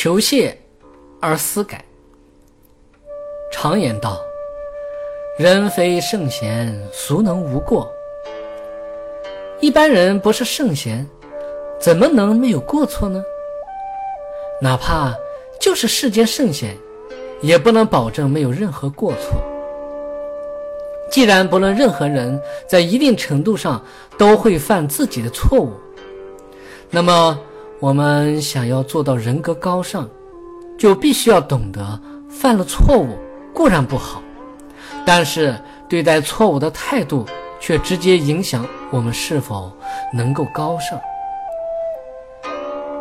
求谢而思改。常言道：“人非圣贤，孰能无过？”一般人不是圣贤，怎么能没有过错呢？哪怕就是世间圣贤，也不能保证没有任何过错。既然不论任何人在一定程度上都会犯自己的错误，那么我们想要做到人格高尚，就必须要懂得犯了错误固然不好，但是对待错误的态度却直接影响我们是否能够高尚。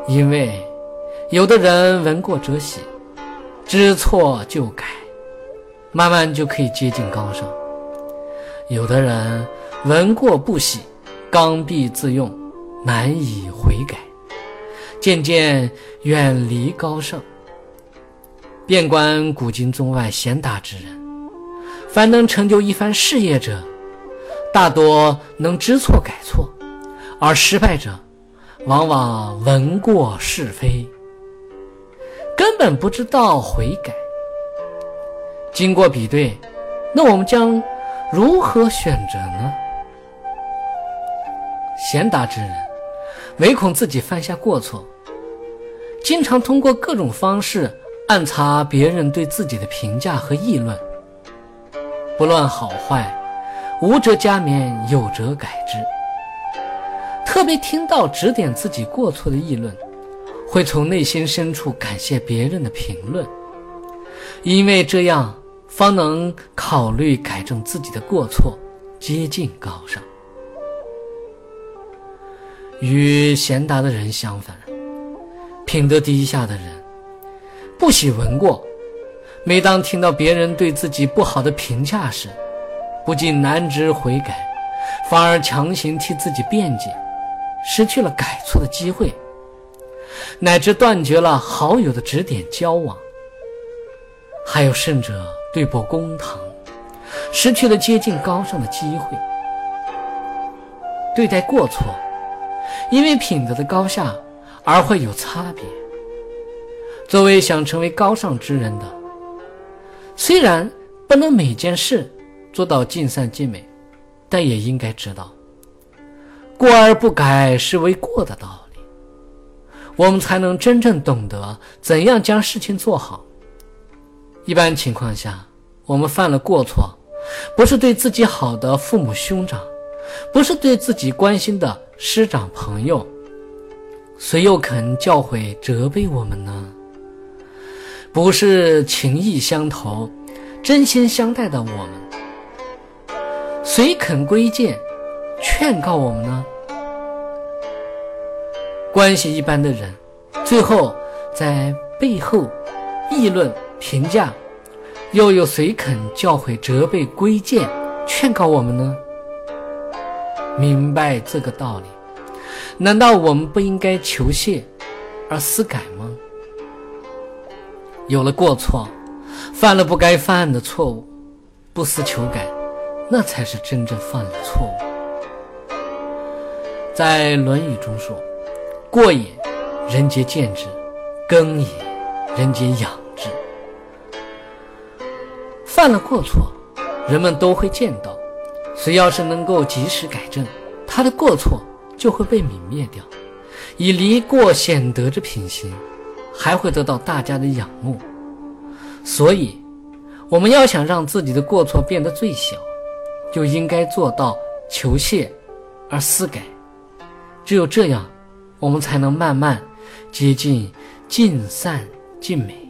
因为有的人闻过则喜，知错就改，慢慢就可以接近高尚。有的人闻过不喜，刚愎自用，难以悔改，渐渐远离高尚。遍观古今中外贤达之人，凡能成就一番事业者，大多能知错改错；而失败者，往往闻过是非，根本不知道悔改。经过比对，那我们将。如何选择呢？贤达之人，唯恐自己犯下过错，经常通过各种方式暗查别人对自己的评价和议论，不论好坏，无则加勉，有则改之。特别听到指点自己过错的议论，会从内心深处感谢别人的评论，因为这样。方能考虑改正自己的过错，接近高尚。与贤达的人相反，品德低下的人，不喜闻过。每当听到别人对自己不好的评价时，不仅难知悔改，反而强行替自己辩解，失去了改错的机会，乃至断绝了好友的指点交往。还有甚者。对簿公堂，失去了接近高尚的机会。对待过错，因为品德的高下而会有差别。作为想成为高尚之人的，虽然不能每件事做到尽善尽美，但也应该知道，过而不改是为过的道理。我们才能真正懂得怎样将事情做好。一般情况下，我们犯了过错，不是对自己好的父母兄长，不是对自己关心的师长朋友，谁又肯教诲责备我们呢？不是情义相投、真心相待的我们，谁肯规谏、劝告我们呢？关系一般的人，最后在背后议论。评价，又有谁肯教诲、责备、规谏、劝告我们呢？明白这个道理，难道我们不应该求谢而思改吗？有了过错，犯了不该犯的错误，不思求改，那才是真正犯了错误。在《论语》中说：“过也，人皆见之；耕也，人皆养之。”犯了过错，人们都会见到。谁要是能够及时改正，他的过错就会被泯灭掉。以离过显德之品行，还会得到大家的仰慕。所以，我们要想让自己的过错变得最小，就应该做到求谢而思改。只有这样，我们才能慢慢接近尽善尽美。